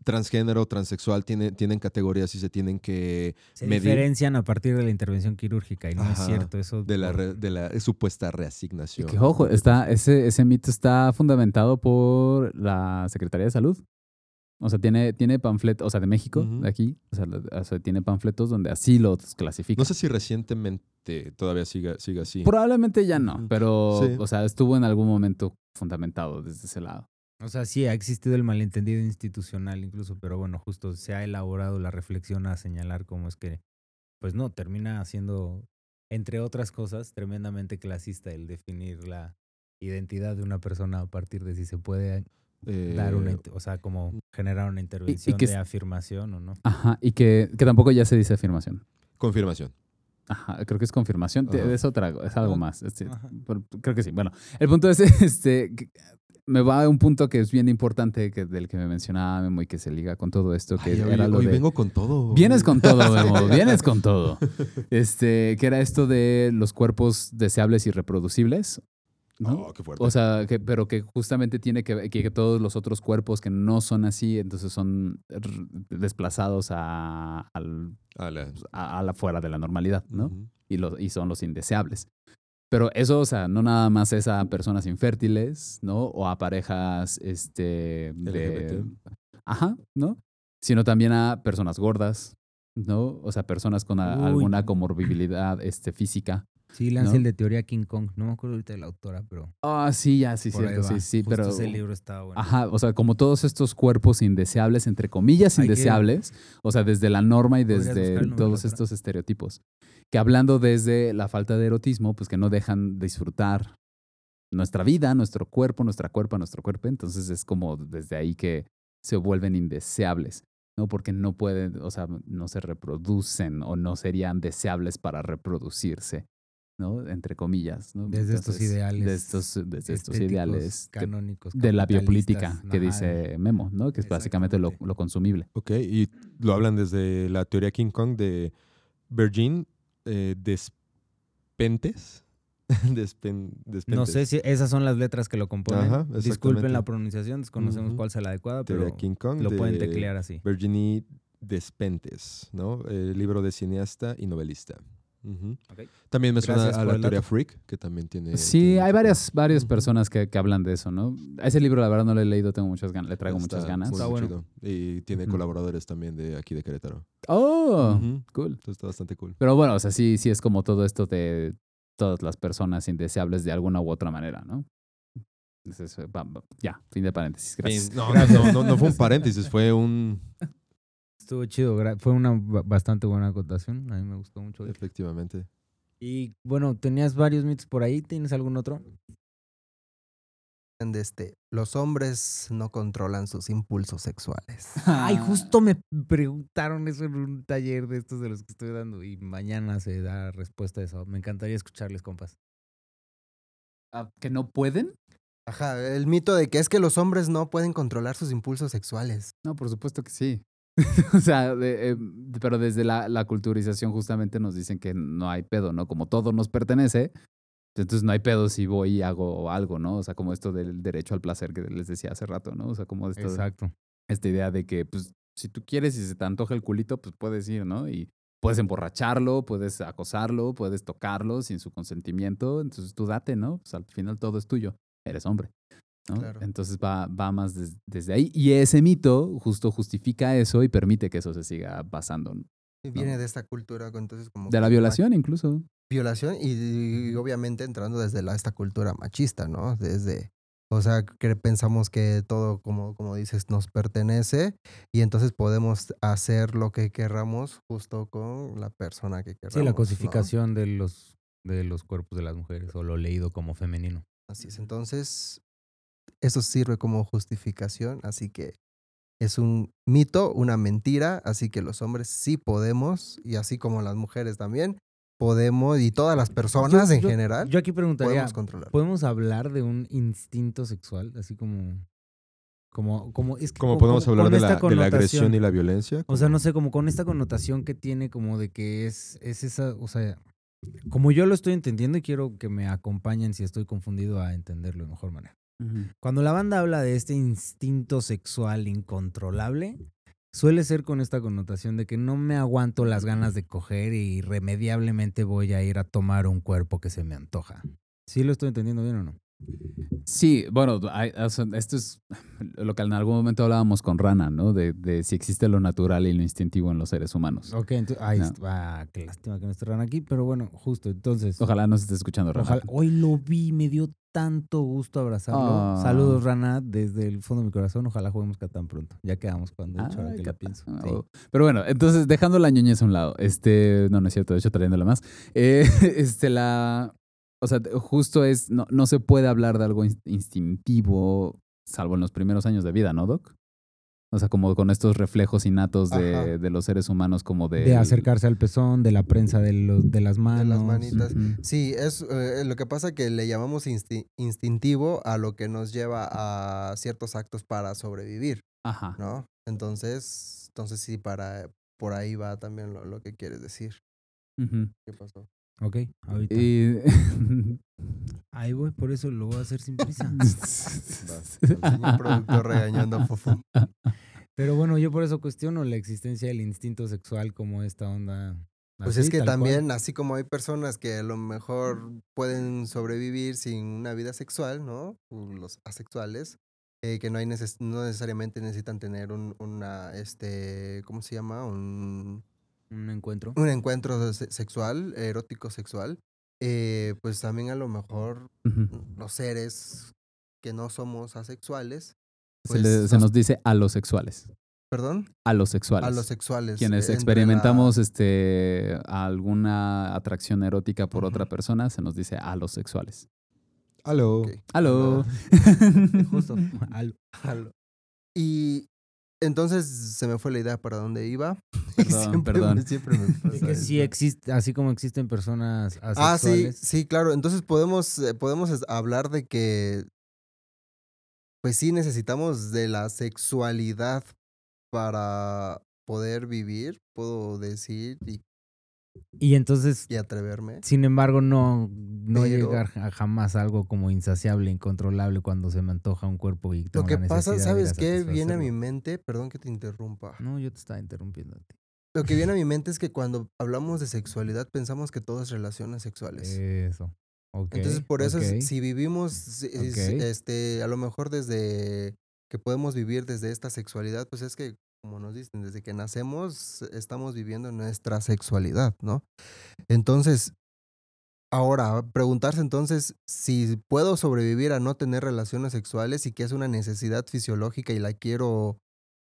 transgénero, transexual tiene, tienen categorías y se tienen que Se medir diferencian a partir de la intervención quirúrgica y no es cierto eso. de la, re- de la supuesta Y reasignación. que, ojo, está, ese, ese mito está fundamentado por la Secretaría de Salud. O sea, tiene, tiene panfletos, o sea, de México, de aquí, o sea, o sea, tiene panfletos donde así los clasifica. No sé si recientemente todavía siga, siga así. Probablemente ya no, pero, Sí. o sea, estuvo en algún momento fundamentado desde ese lado. O sea, sí, ha existido el malentendido institucional incluso, pero bueno, justo se ha elaborado la reflexión a señalar cómo es que, pues no, termina siendo, entre otras cosas, tremendamente clasista el definir la identidad de una persona a partir de si se puede dar una, Eh, o sea, como generar una intervención que de afirmación o no. Ajá, y que, que tampoco ya se dice afirmación. confirmación. Ajá, creo que es confirmación, es otra, es algo más. este, creo que sí. Bueno, el punto es, este, que me va a un punto que es bien importante, que, del que me mencionaba Memo y que se liga con todo esto, que Ay, hoy, era lo hoy de... vengo con todo. Vienes con todo, Memo, vienes con todo. Este, que era esto de los cuerpos deseables y reproducibles. ¿No? Oh, qué fuerte. O sea, que, pero que justamente tiene que ver que, todos los otros cuerpos que no son así, entonces son desplazados a, al, A la- a, a la fuera de la normalidad, ¿no? Y, los, y son los indeseables. Pero eso, o sea, no nada más es a personas infértiles, ¿no? O a parejas, este, de... LGBT. Ajá, ¿no? Sino también a personas gordas, ¿no? O sea, personas con a- alguna comorbilidad este, física. Sí, lancé ¿no? el de teoría King Kong, no me acuerdo ahorita de la autora, pero Ah, sí, ya, sí, cierto, sí, sí, Justo pero... ese libro estaba bueno. Ajá, o sea, como todos estos cuerpos indeseables, entre comillas Hay que- indeseables, o sea, desde la norma y desde todos estos estereotipos, que hablando desde la falta de erotismo, pues que no dejan disfrutar nuestra vida, nuestro cuerpo, nuestra cuerpo, nuestro cuerpo, entonces es como desde ahí que se vuelven indeseables, ¿no? Porque no pueden, o sea, no se reproducen o no serían deseables para reproducirse, ¿no? Entre comillas, ¿no? Desde estos ideales De estos, desde estos ideales canónicos, de la biopolítica que dice Memo, ¿no? Que es básicamente lo, lo consumible. Ok, y lo hablan desde la teoría King Kong de Virgin eh, Despentes. Despen- No sé si esas son las letras que lo componen. Ajá, Disculpen la pronunciación, desconocemos cuál sea la adecuada, Teoría pero King Kong lo pueden de teclear así. Virginie Despentes, ¿no? El libro de cineasta y novelista. También me suena Gracias a la teoría. Freak, que también tiene... Sí, tiene hay varias, varias personas que, que hablan de eso, ¿no? A ese libro, la verdad, no lo he leído, tengo muchas ganas, le traigo Está muchas ganas. Está bueno. chido. Y tiene colaboradores también de aquí de Querétaro. Oh, cool. Entonces está bastante cool. Pero bueno, o sea, sí, sí es como todo esto de todas las personas indeseables de alguna u otra manera, ¿no? Entonces, ya, fin de paréntesis. Gracias. No, no, no, no fue un paréntesis, fue un... Estuvo chido, fue una ba- bastante buena acotación, a mí me gustó mucho. Efectivamente. Y bueno, tenías varios mitos por ahí, ¿tienes algún otro? De este, los hombres no controlan sus impulsos sexuales. Ay, justo me preguntaron eso en un taller de estos de los que estoy dando y mañana se da respuesta a eso. Me encantaría escucharles, compas. Ah, ¿Que no pueden? Ajá, el mito de que es que los hombres no pueden controlar sus impulsos sexuales. No, por supuesto que sí. o sea, de- eh, pero desde la, la culturización justamente nos dicen que no hay pedo, ¿no? Como todo nos pertenece, entonces no hay pedo si voy y hago algo, ¿no? O sea, como esto del derecho al placer que les decía hace rato, ¿no? O sea, como esto, Exacto. esta idea de que, pues, si tú quieres y se te antoja el culito, pues puedes ir, ¿no? Y puedes emborracharlo, puedes acosarlo, puedes tocarlo sin su consentimiento, entonces tú date, ¿no? Pues al final todo es tuyo, eres hombre. ¿No? Claro. Entonces va, va más des- desde ahí. Y ese mito justo justifica eso y permite que eso se siga. Y Viene de esta cultura, entonces como... De la violación incluso. Violación y, y obviamente entrando desde la, esta cultura machista, ¿no? Desde... O sea, que pensamos que todo, como, como dices, nos pertenece y entonces podemos hacer lo que querramos justo con la persona que queramos. Sí, la ¿no? cosificación de los de los cuerpos de las mujeres o lo leído como femenino. Así es. Entonces, eso sirve como justificación, así que es un mito, una mentira, así que los hombres sí podemos, y así como las mujeres también, podemos, y todas las personas Yo- en yo- general, Yo aquí preguntaría, podemos controlar. ¿podemos hablar de un instinto sexual? Así como... Como, como, es que Como con- podemos hablar de la, de la agresión y la violencia. O sea, no sé, como con esta connotación que tiene como de que es, es esa, o sea, como yo lo estoy entendiendo y quiero que me acompañen si estoy confundido a entenderlo de mejor manera. Cuando la banda habla de este instinto sexual incontrolable, suele ser con esta connotación de que no me aguanto las ganas de coger y irremediablemente voy a ir a tomar un cuerpo que se me antoja. ¿Sí lo estoy entendiendo bien o no? Sí, bueno, hay- esto es lo que en algún momento hablábamos con Rana, ¿no? De, de si existe lo natural y lo instintivo en los seres humanos. Ok, entonces, ay, No. ah, qué lástima que no estarán aquí, pero bueno, justo, entonces. Ojalá nos esté escuchando Rana. Ojalá- Hoy lo vi, me dio tanto gusto abrazarlo. Ah. Saludos, Rana, desde el fondo de mi corazón. Ojalá juguemos Catán pronto. Ya quedamos cuando, Ay, que lo pienso. Ah, Sí. oh. Pero bueno, entonces dejando la ñoñez a un lado, este, no, no es cierto, de hecho trayéndola más, eh, este, la, o sea, justo es, no, no se puede hablar de algo ins- instintivo, salvo en los primeros años de vida, ¿no, Doc? O sea, como con estos reflejos innatos de, de los seres humanos, como de... De acercarse al pezón, de la prensa de, los, de las manos. manitas. Ujú. Sí, es eh, lo que pasa que le llamamos insti- instintivo a lo que nos lleva a ciertos actos para sobrevivir, Ajá. ¿no? Entonces, entonces sí, para por ahí va también lo, lo que quieres decir. ¿Qué pasó? Ok, ahorita. Y- Ahí voy, por eso lo voy a hacer sin prisa. Un productor regañando a Fofo. Pero bueno, yo por eso cuestiono la existencia del instinto sexual como esta onda. Pues así, es que cual. también, así como hay personas que a lo mejor pueden sobrevivir sin una vida sexual, ¿no? Los asexuales, eh, que no hay neces- no necesariamente necesitan tener un, una, este, ¿cómo se llama? Un, Un encuentro. un encuentro se- sexual, erótico sexual. eh, pues también a lo mejor Ujú. los seres que no somos asexuales, se, pues, le- se nos- dice a los sexuales. perdón, A los sexuales. a los sexuales. Quienes eh, experimentamos la- este, alguna atracción erótica por otra persona, se nos dice a los sexuales. Aló. Ok. ¡Aló! Justo. Al- Jalo. Y entonces se me fue la idea para dónde iba. Perdón, siempre, perdón. me- siempre me de pasa que sí eso. existe, así como existen personas Ah, sí, asexuales. sí, claro. Entonces podemos, eh, podemos hablar de que, pues sí, necesitamos de la sexualidad para poder vivir, puedo decir, y, Y entonces, y atreverme. sin embargo, no, no Pero- llegar a jamás a algo como insaciable, incontrolable cuando se me antoja un cuerpo y Lo tengo que la pasa, ¿sabes qué? Viene a mi mente, perdón que te interrumpa. No, yo te estaba interrumpiendo a ti. Lo que viene a mi mente es que cuando hablamos de sexualidad pensamos que todo es relaciones sexuales. Eso. Ok, Entonces, por eso, si vivimos, Ok. este, a lo mejor desde que podemos vivir desde esta sexualidad, pues es que, como nos dicen, desde que nacemos estamos viviendo nuestra sexualidad, ¿no? Entonces, ahora, preguntarse entonces si puedo sobrevivir a no tener relaciones sexuales y que es una necesidad fisiológica y la quiero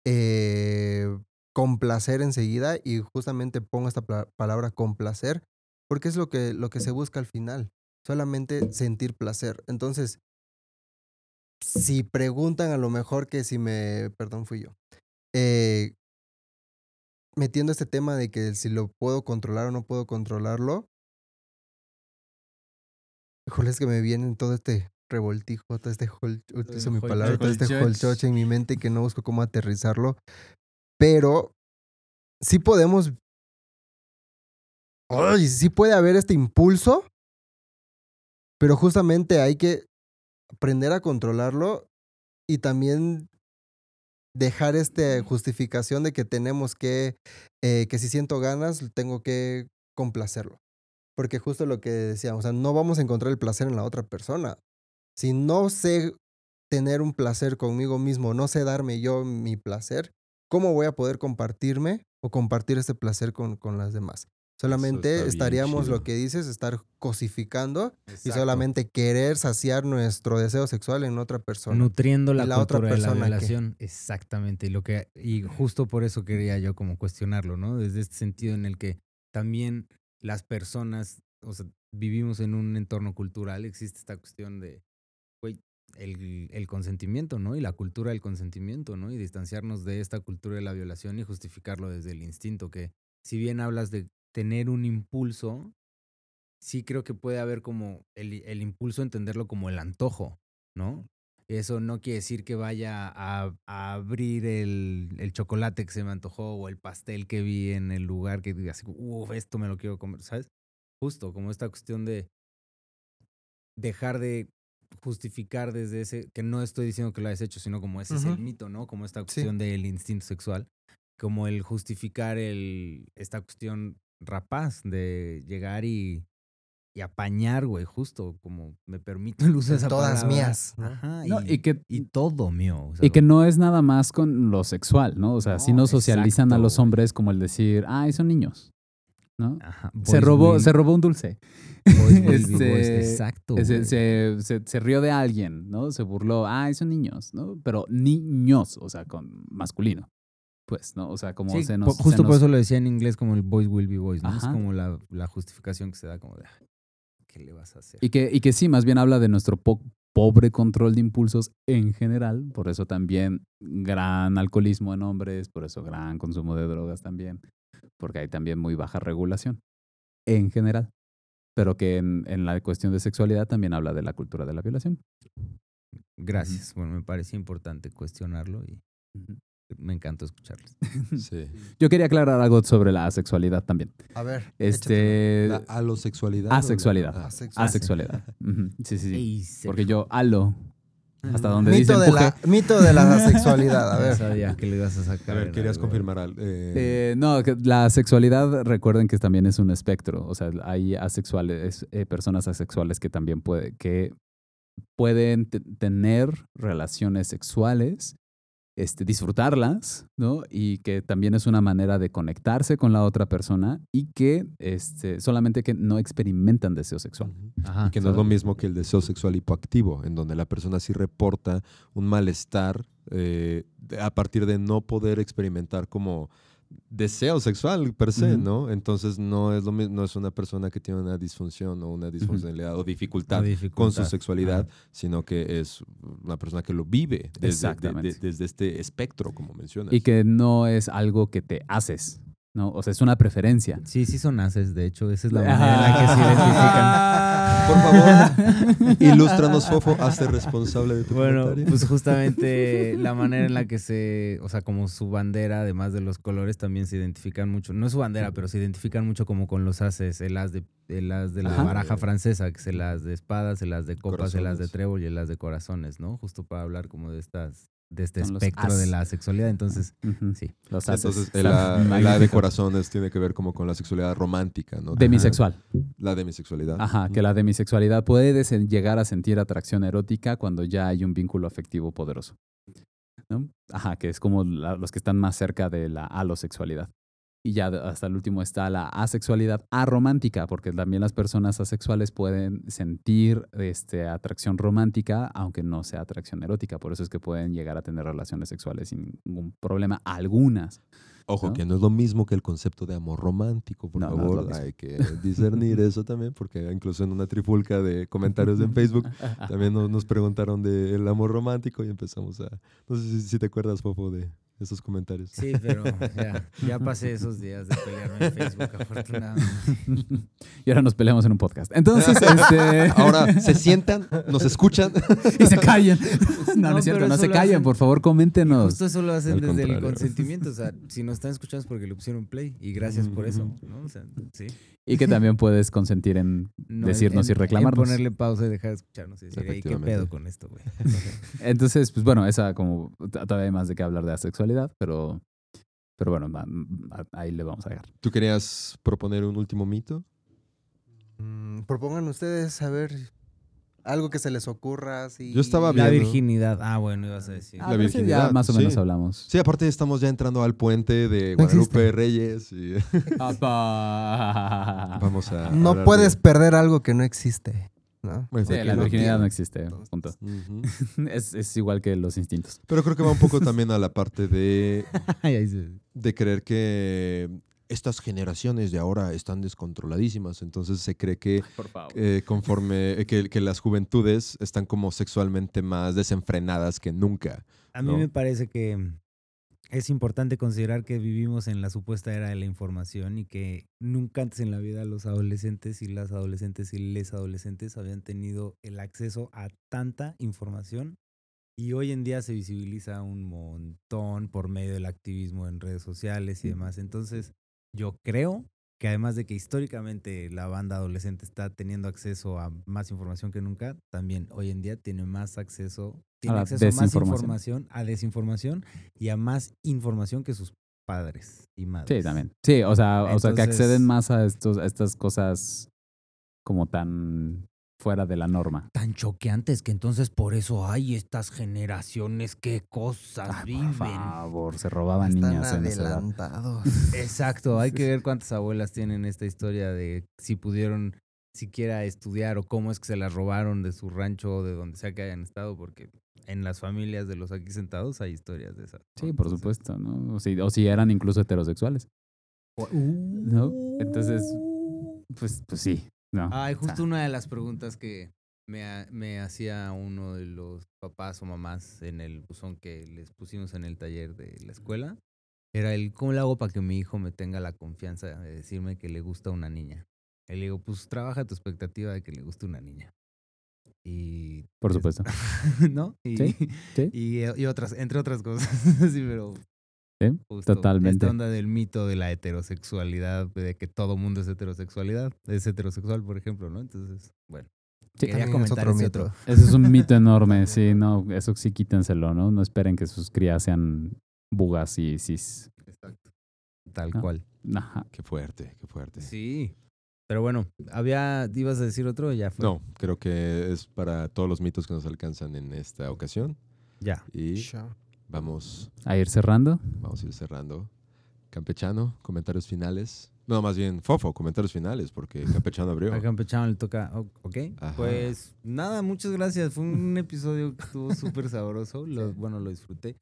eh, complacer enseguida, y justamente pongo esta palabra complacer, porque es lo que, lo que se busca al final solamente sentir placer. Entonces, si preguntan a lo mejor que si me, perdón, fui yo, eh, metiendo este tema de que si lo puedo controlar o no puedo controlarlo, híjole, es que me viene todo este revoltijo, todo este, hol- utilizo mi palabra, todo este holchoch. holchoch en mi mente que no busco cómo aterrizarlo, pero sí podemos, ay, sí puede haber este impulso, pero justamente hay que aprender a controlarlo y también dejar esta justificación de que tenemos que, eh, que si siento ganas, tengo que complacerlo. Porque justo lo que decíamos, o sea, no vamos a encontrar el placer en la otra persona. Si no sé tener un placer conmigo mismo, no sé darme yo mi placer, ¿cómo voy a poder compartirme o compartir este placer con, con las demás? Solamente estaríamos, lo que dices, estar cosificando y solamente querer saciar nuestro deseo sexual en otra persona. Nutriendo la, ¿Y la otra cultura de la persona. Exactamente. Y, lo que, y justo por eso quería yo como cuestionarlo, ¿no? Desde este sentido en el que también las personas, o sea, vivimos en un entorno cultural, existe esta cuestión de, güey, el, el consentimiento, ¿no? Y la cultura del consentimiento, ¿no? Y distanciarnos de esta cultura de la violación y justificarlo desde el instinto, que si bien hablas de tener un impulso, sí creo que puede haber como el, el impulso, entenderlo como el antojo, ¿no? Eso no quiere decir que vaya a, a abrir el, el chocolate que se me antojó o el pastel que vi en el lugar que diga así, uff, esto me lo quiero comer, ¿sabes? Justo, como esta cuestión de dejar de justificar desde ese, que no estoy diciendo que lo hayas hecho, sino como ese es el mito, ¿no? Como esta Sí. cuestión del instinto sexual, como el justificar el, esta cuestión rapaz de llegar y, y apañar, güey, justo, como me permito el uso de esa Todas palabra. mías. Ajá, No, y, y que- y todo mío. o sea, Y que no es nada más con lo sexual, ¿no? O sea, si No, socializan a los hombres como el decir, ay, son niños, ¿no? ajá, Se robó, will- se robó un dulce. Este, exacto. Se, se- se- se rió de alguien, ¿no? Se burló, ay, son niños, ¿no? Pero niños, o sea, con masculino. Pues, ¿no? O sea, como Sí, se nos... justo por nos- eso lo decía en inglés como el boys will be boys, ¿no? Es como la, la justificación que se da como de, "Ah, ¿qué le vas a hacer? Y que, y que sí, más bien habla de nuestro po- pobre control de impulsos en general, por eso también gran alcoholismo en hombres, por eso gran consumo de drogas también, porque hay también muy baja regulación en general, pero que en, en la cuestión de sexualidad también habla de la cultura de la violación. Gracias. Bueno, me parecía importante cuestionarlo y. me encantó escucharles. Sí. Yo quería aclarar algo sobre la asexualidad también. A ver. Este, ¿La alosexualidad? la- asexualidad. ah, asexualidad. Ujú. Sí, sí, sí. Porque yo halo hasta donde Mito dice de, la, mito de la sexualidad. A ver. sabía que le ibas a A sacar. ver, en querías algo. confirmar algo. eh, Eh, no, que la sexualidad, recuerden que también es un espectro. O sea, hay asexuales, eh, personas asexuales que también puede, que pueden te- tener relaciones sexuales, este, disfrutarlas, ¿no? Y que también es una manera de conectarse con la otra persona y que este, solamente que no experimentan deseo sexual. Ajá. Y que no es lo mismo que el deseo sexual hipoactivo, en donde la persona sí reporta un malestar eh, a partir de no poder experimentar como deseo sexual per se. ¿no? Entonces no es lo mismo, no es una persona que tiene una disfunción o una disfuncionalidad o dificultad con su sexualidad, sino que es una persona que lo vive desde, de- Exactamente. de- desde este espectro, como mencionas. Y que no es algo que te haces, ¿no? O sea, es una preferencia. Sí, sí son haces, de hecho, esa es la manera en la que se identifican. Por favor, ilústranos, Fofo, hazte responsable de tu Bueno, comentario. pues justamente la manera en la que se, o sea, como su bandera, además de los colores, también se identifican mucho. No es su bandera, pero se identifican mucho como con los haces, el as de, el as de la Ajá. baraja francesa, que es el as de espadas, el as de copas, el as de Corazones. trébol y el as de corazones, ¿no? Justo para hablar como de estas, de este Son espectro de la sexualidad. Entonces, sí. Los haces. Entonces, la, el A de corazones tiene que ver como con la sexualidad romántica, ¿no? Demisexual. La demisexualidad. Ajá, que la demisexualidad puede llegar a sentir atracción erótica cuando ya hay un vínculo afectivo poderoso. ¿no? Ajá, que es como la- los que están más cerca de la alosexualidad. Y ya de- hasta el último está la asexualidad aromántica, porque también las personas asexuales pueden sentir este, atracción romántica, aunque no sea atracción erótica. Por eso es que pueden llegar a tener relaciones sexuales sin ningún problema. Algunas. Ojo, ¿no? que no es lo mismo que el concepto de amor romántico, por No, no favor. mismo. hay que discernir eso también, porque incluso en una trifulca de comentarios en Facebook también nos, nos preguntaron del amor romántico y empezamos a... No sé si, si te acuerdas, Fofo, de esos comentarios. Sí, pero ya, ya pasé esos días de pelearme en Facebook, afortunadamente. y ahora nos peleamos en un podcast. Entonces, este... Ahora, se sientan, nos escuchan. y se callan. No, no, No, es cierto, no se hacen- por favor, coméntenos. Justo eso lo hacen Al desde el consentimiento. O sea, si nos están escuchando es porque le pusieron play. Y gracias por eso. ¿no? O sea, sí. Y que también puedes consentir en No, decirnos en- y reclamarnos. En ponerle pausa y dejar de escucharnos. Y decir, "Ey, ¿qué pedo con esto, güey? Entonces, pues bueno, esa como todavía hay más de qué hablar de asexualidad, pero, pero bueno, ahí le vamos a dejar. ¿Tú querías proponer un último mito? Mm, propongan ustedes, a ver, algo que se les ocurra. Así. Yo estaba La viendo. virginidad. Ah, bueno, ibas a decir. Ah, La pero ese virginidad, Ya más o menos sí. hablamos. Sí, aparte estamos ya entrando al puente de No Guadalupe existe. Reyes. Y Apa. vamos a... No puedes de- perder algo que no existe. ¿no? Pues, Sí, la no virginidad no existe, punto. Ujú. Es, es igual que los instintos. Pero creo que va un poco también a la parte de, de creer que estas generaciones de ahora están descontroladísimas, entonces se cree que Por favor. eh, conforme, eh, que, que las juventudes están como sexualmente más desenfrenadas que nunca. A mí me parece que es importante considerar que vivimos en la supuesta era de la información y que nunca antes en la vida los adolescentes y las adolescentes y les adolescentes habían tenido el acceso a tanta información y hoy en día se visibiliza un montón por medio del activismo en redes sociales y demás. Entonces, yo creo que además de que históricamente la banda adolescente está teniendo acceso a más información que nunca, también hoy en día tiene más acceso, tiene la acceso a más desinformación. información, a desinformación y a más información que sus padres y madres. Sí, también. Sí, o sea, o sea que acceden más a, estos, a estas cosas como tan fuera de la norma. Tan choqueantes que entonces por eso hay estas generaciones, qué cosas Ay, viven. por favor, se robaban Están niñas en esa edad. adelantados. Exacto, hay que ver cuántas abuelas tienen esta historia de si pudieron siquiera estudiar o cómo es que se las robaron de su rancho o de donde sea que hayan estado, porque en las familias de los aquí sentados hay historias de esas. Sí, por supuesto, ¿no? O si, o si eran incluso heterosexuales. ¿No? Entonces, pues, pues sí. No. Ay, o sea, justo una de las preguntas que me, ha- me hacía uno de los papás o mamás en el buzón que les pusimos en el taller de la escuela era el ¿cómo le hago para que mi hijo me tenga la confianza de decirme que le gusta una niña? Y le digo, pues trabaja tu expectativa de que le guste una niña. Y Por es- supuesto. ¿no? Y, Sí, sí. Y, y otras, entre otras cosas. sí, pero Sí, justo totalmente. Esta onda del mito de la heterosexualidad, de que todo mundo es heterosexualidad, es heterosexual, por ejemplo, ¿no? Entonces, bueno. Sí. quería También es comentar otro ese mito. otro. Ese es un mito enorme, sí, no, eso sí quítenselo, ¿no? No esperen que sus crías sean bugas y cis. Exacto. Tal Ah. cual. Ajá. Qué fuerte, qué fuerte. Sí. Pero bueno, había, ¿ibas a decir otro? o Ya fue. No, creo que es para todos los mitos que nos alcanzan en esta ocasión. Ya. Y. vamos, A ir cerrando. vamos a ir cerrando. Campechano, comentarios finales. No, más bien Fofo, comentarios finales, porque Campechano abrió. A Campechano le toca. Ok. Ajá. Pues nada, muchas gracias. Fue un episodio que estuvo súper sabroso. Lo- bueno, lo disfruté.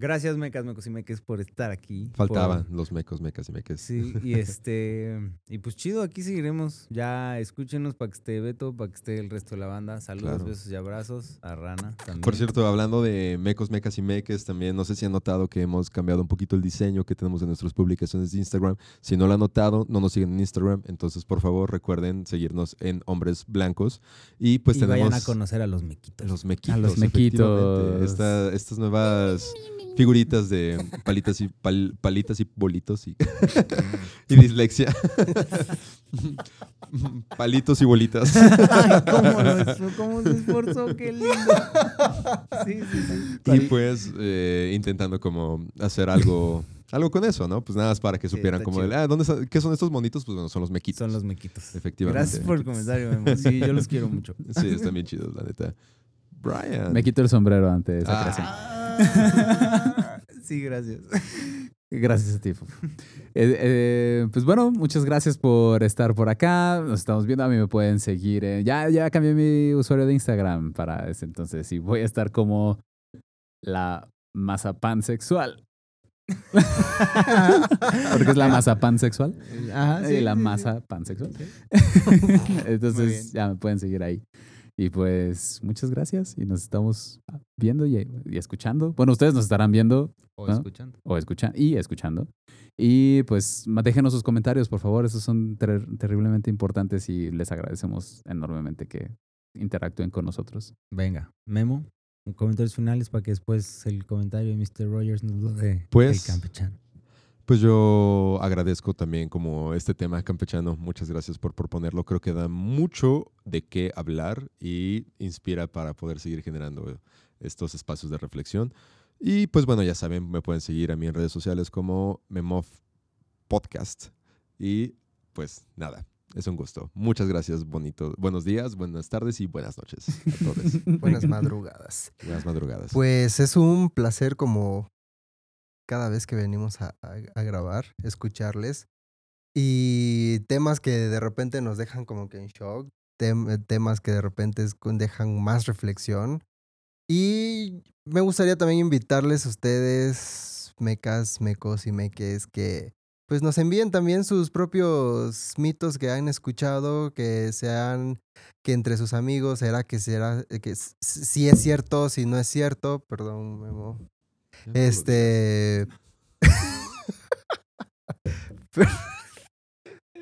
Gracias, Mecas, Mecos y Meques, por estar aquí. Faltaban por- los mecos, mecas y meques. Sí, y este. Y pues chido, aquí seguiremos. Ya escúchenos para que esté Beto, para que esté el resto de la banda. Saludos, Claro. besos y abrazos a Rana también. Por cierto, hablando de mecos, mecas y meques, también no sé si han notado que hemos cambiado un poquito el diseño que tenemos en nuestras publicaciones de Instagram. Si no lo han notado, no nos siguen en Instagram. Entonces, por favor, recuerden seguirnos en Hombres Blancos. Y pues y tenemos vayan a conocer a los mequitos. los mequitos. A los mequitos. Esta- estas nuevas figuritas de palitas y, pal- palitas y bolitos y, y dislexia. Palitos y bolitas. Ay, cómo, lo cómo se esforzó, qué lindo. Sí, sí, sí. Y pues eh, intentando como hacer algo, algo con eso, ¿no? Pues nada más para que Sí, supieran como, de, ah, ¿dónde está- ¿qué son estos monitos? Pues bueno, son los mequitos. Son los mequitos. Efectivamente. Gracias por el comentario, Memo. Sí, yo los quiero mucho. Sí, están bien chidos, la neta. Brian. Me quito el sombrero ante esa Ah. creación. Sí, gracias. Gracias a ti. Eh, eh, pues bueno, muchas gracias por estar por acá. Nos estamos viendo. A mí me pueden seguir. ya, ya cambié mi usuario de Instagram para ese entonces. Y voy a estar como la mazapán sexual. Porque es la mazapán sexual. Ajá, Sí, la masa pansexual. Entonces ya me pueden seguir ahí. Y pues muchas gracias y nos estamos viendo y, y escuchando. Bueno, ustedes nos estarán viendo O ¿no? escuchando. o escuchan y escuchando. Y pues déjenos sus comentarios, por favor. Esos son ter- terriblemente importantes y les agradecemos enormemente que interactúen con nosotros. Venga, Memo, comentarios finales para que después el comentario de Mr. Rogers nos lo dé Pues- el campechano. Pues yo agradezco también como este tema campechano. Muchas gracias por proponerlo. Creo que da mucho de qué hablar y inspira para poder seguir generando estos espacios de reflexión. Y pues bueno, ya saben, me pueden seguir a mí en redes sociales como Memov Podcast. Y pues nada, es un gusto. Muchas gracias, bonito. Buenos días, buenas tardes y buenas noches a todos. Buenas madrugadas. buenas madrugadas. Pues es un placer como cada vez que venimos a, grabar, escucharles. Y temas que de repente nos dejan como que en shock, tem- temas que de repente dejan más reflexión. Y me gustaría también invitarles a ustedes, mecas, mecos y meques, que pues nos envíen también sus propios mitos que han escuchado, que sean, que entre sus amigos será que será, eh, que si es cierto, si no es cierto, perdón, Memo. Este.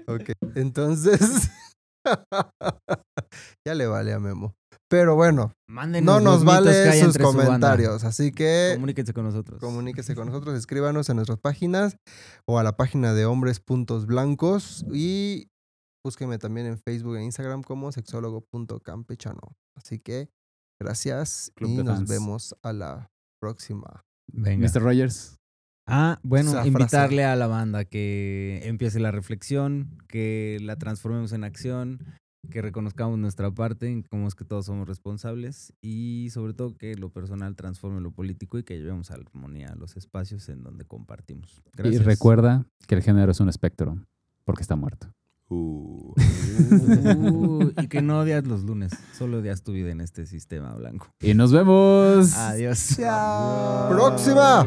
ok, entonces. ya le vale a Memo. Pero bueno, Mándenos no nos vale sus su comentarios. Así que Comuníquense con nosotros. comuníquese con nosotros, escríbanos en nuestras páginas o a la página de hombres puntos blancos y búsqueme también en Facebook e Instagram como sexólogo.campechano. Así que gracias Club y nos fans. vemos a la próxima. Venga. Mr. Rogers. Ah, bueno, Esa frase. invitarle a la banda que empiece la reflexión, que la transformemos en acción, que reconozcamos nuestra parte, en cómo es que todos somos responsables y sobre todo que lo personal transforme lo político y que llevemos armonía a los espacios en donde compartimos. Y Gracias. recuerda que el género es un espectro, porque está muerto. Uh. Uh, y que no odias los lunes, solo odias tu vida en este sistema blanco. Y nos vemos. Adiós. ¡Próxima!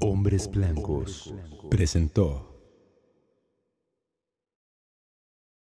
Hombres Blancos presentó